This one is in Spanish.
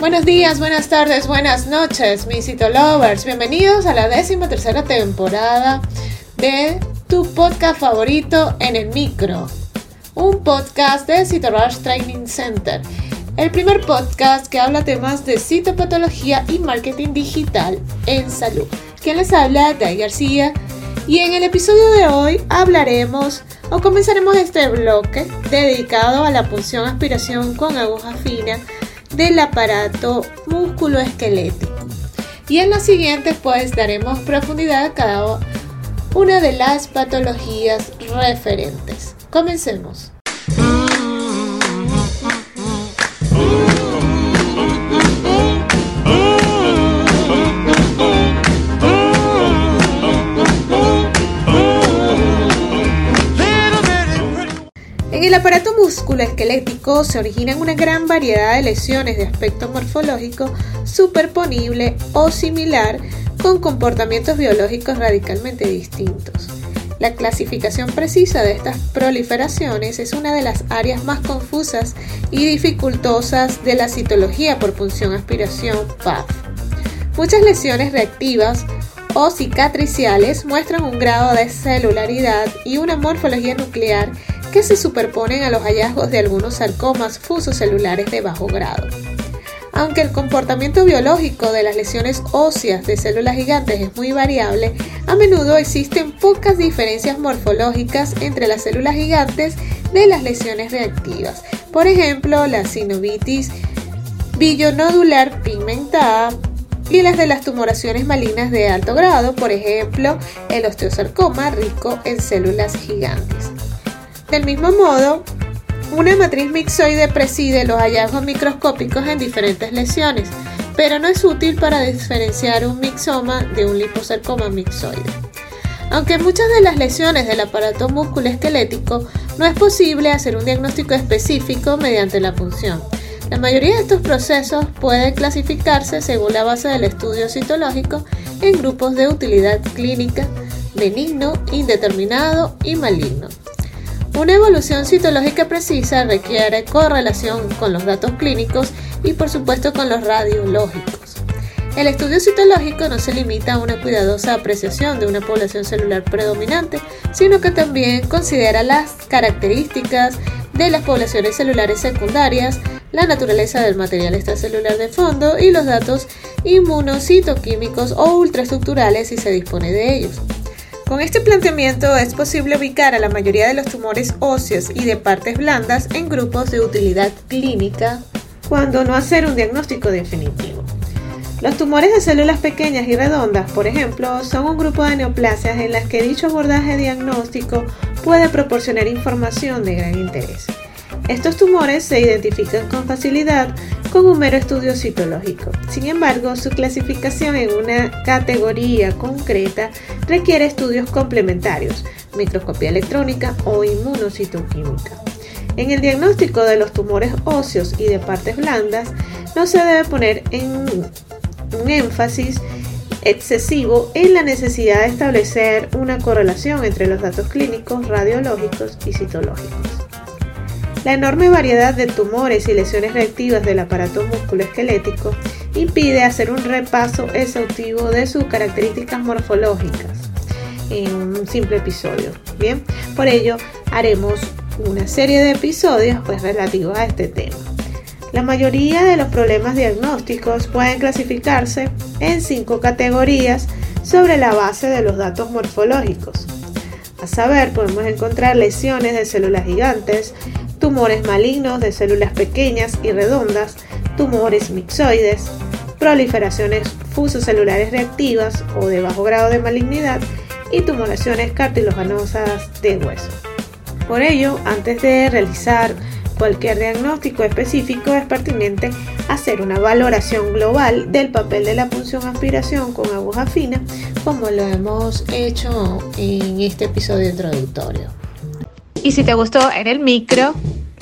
Buenos días, buenas tardes, buenas noches, mis Citolovers. Bienvenidos a la décima tercera temporada de tu podcast favorito en el micro. Un podcast de Citorush Training Center. El primer podcast que habla temas de citopatología y marketing digital en salud. Quien les habla, Day García. Y en el episodio de hoy hablaremos o comenzaremos este bloque dedicado a la punción aspiración con aguja fina del aparato musculoesquelético. Y en la siguiente pues daremos profundidad a cada una de las patologías referentes. Comencemos. En el aparato musculoesquelético se originan una gran variedad de lesiones de aspecto morfológico superponible o similar con comportamientos biológicos radicalmente distintos. La clasificación precisa de estas proliferaciones es una de las áreas más confusas y dificultosas de la citología por punción-aspiración PAF. Muchas lesiones reactivas o cicatriciales muestran un grado de celularidad y una morfología nuclear que se superponen a los hallazgos de algunos sarcomas fusocelulares de bajo grado. Aunque el comportamiento biológico de las lesiones óseas de células gigantes es muy variable, a menudo existen pocas diferencias morfológicas entre las células gigantes de las lesiones reactivas. Por ejemplo, la sinovitis billonodular pigmentada y las de las tumoraciones malignas de alto grado, por ejemplo, el osteosarcoma rico en células gigantes. Del mismo modo, una matriz mixoide preside los hallazgos microscópicos en diferentes lesiones, pero no es útil para diferenciar un mixoma de un liposarcoma mixoide. Aunque muchas de las lesiones del aparato musculoesquelético no es posible hacer un diagnóstico específico mediante la punción. La mayoría de estos procesos pueden clasificarse según la base del estudio citológico en grupos de utilidad clínica, benigno, indeterminado y maligno. Una evolución citológica precisa requiere correlación con los datos clínicos y por supuesto con los radiológicos. El estudio citológico no se limita a una cuidadosa apreciación de una población celular predominante, sino que también considera las características de las poblaciones celulares secundarias, la naturaleza del material extracelular de fondo y los datos inmunocitoquímicos o ultraestructurales si se dispone de ellos. Con este planteamiento es posible ubicar a la mayoría de los tumores óseos y de partes blandas en grupos de utilidad clínica cuando no hacer un diagnóstico definitivo. Los tumores de células pequeñas y redondas, por ejemplo, son un grupo de neoplasias en las que dicho abordaje diagnóstico puede proporcionar información de gran interés. Estos tumores se identifican con facilidad con un mero estudio citológico. Sin embargo, su clasificación en una categoría concreta requiere estudios complementarios, microscopía electrónica o inmunocitoquímica. En el diagnóstico de los tumores óseos y de partes blandas, no se debe poner en un énfasis excesivo en la necesidad de establecer una correlación entre los datos clínicos, radiológicos y citológicos. La enorme variedad de tumores y lesiones reactivas del aparato musculoesquelético impide hacer un repaso exhaustivo de sus características morfológicas en un simple episodio. Bien, por ello haremos una serie de episodios pues, relativos a este tema. La mayoría de los problemas diagnósticos pueden clasificarse en cinco categorías sobre la base de los datos morfológicos. A saber, podemos encontrar lesiones de células gigantes, tumores malignos de células pequeñas y redondas, tumores mixoides, proliferaciones fusocelulares reactivas o de bajo grado de malignidad y tumoraciones cartilaginosas de hueso. Por ello, antes de realizar cualquier diagnóstico específico es pertinente hacer una valoración global del papel de la punción aspiración con aguja fina, como lo hemos hecho en este episodio introductorio. Y si te gustó en el micro,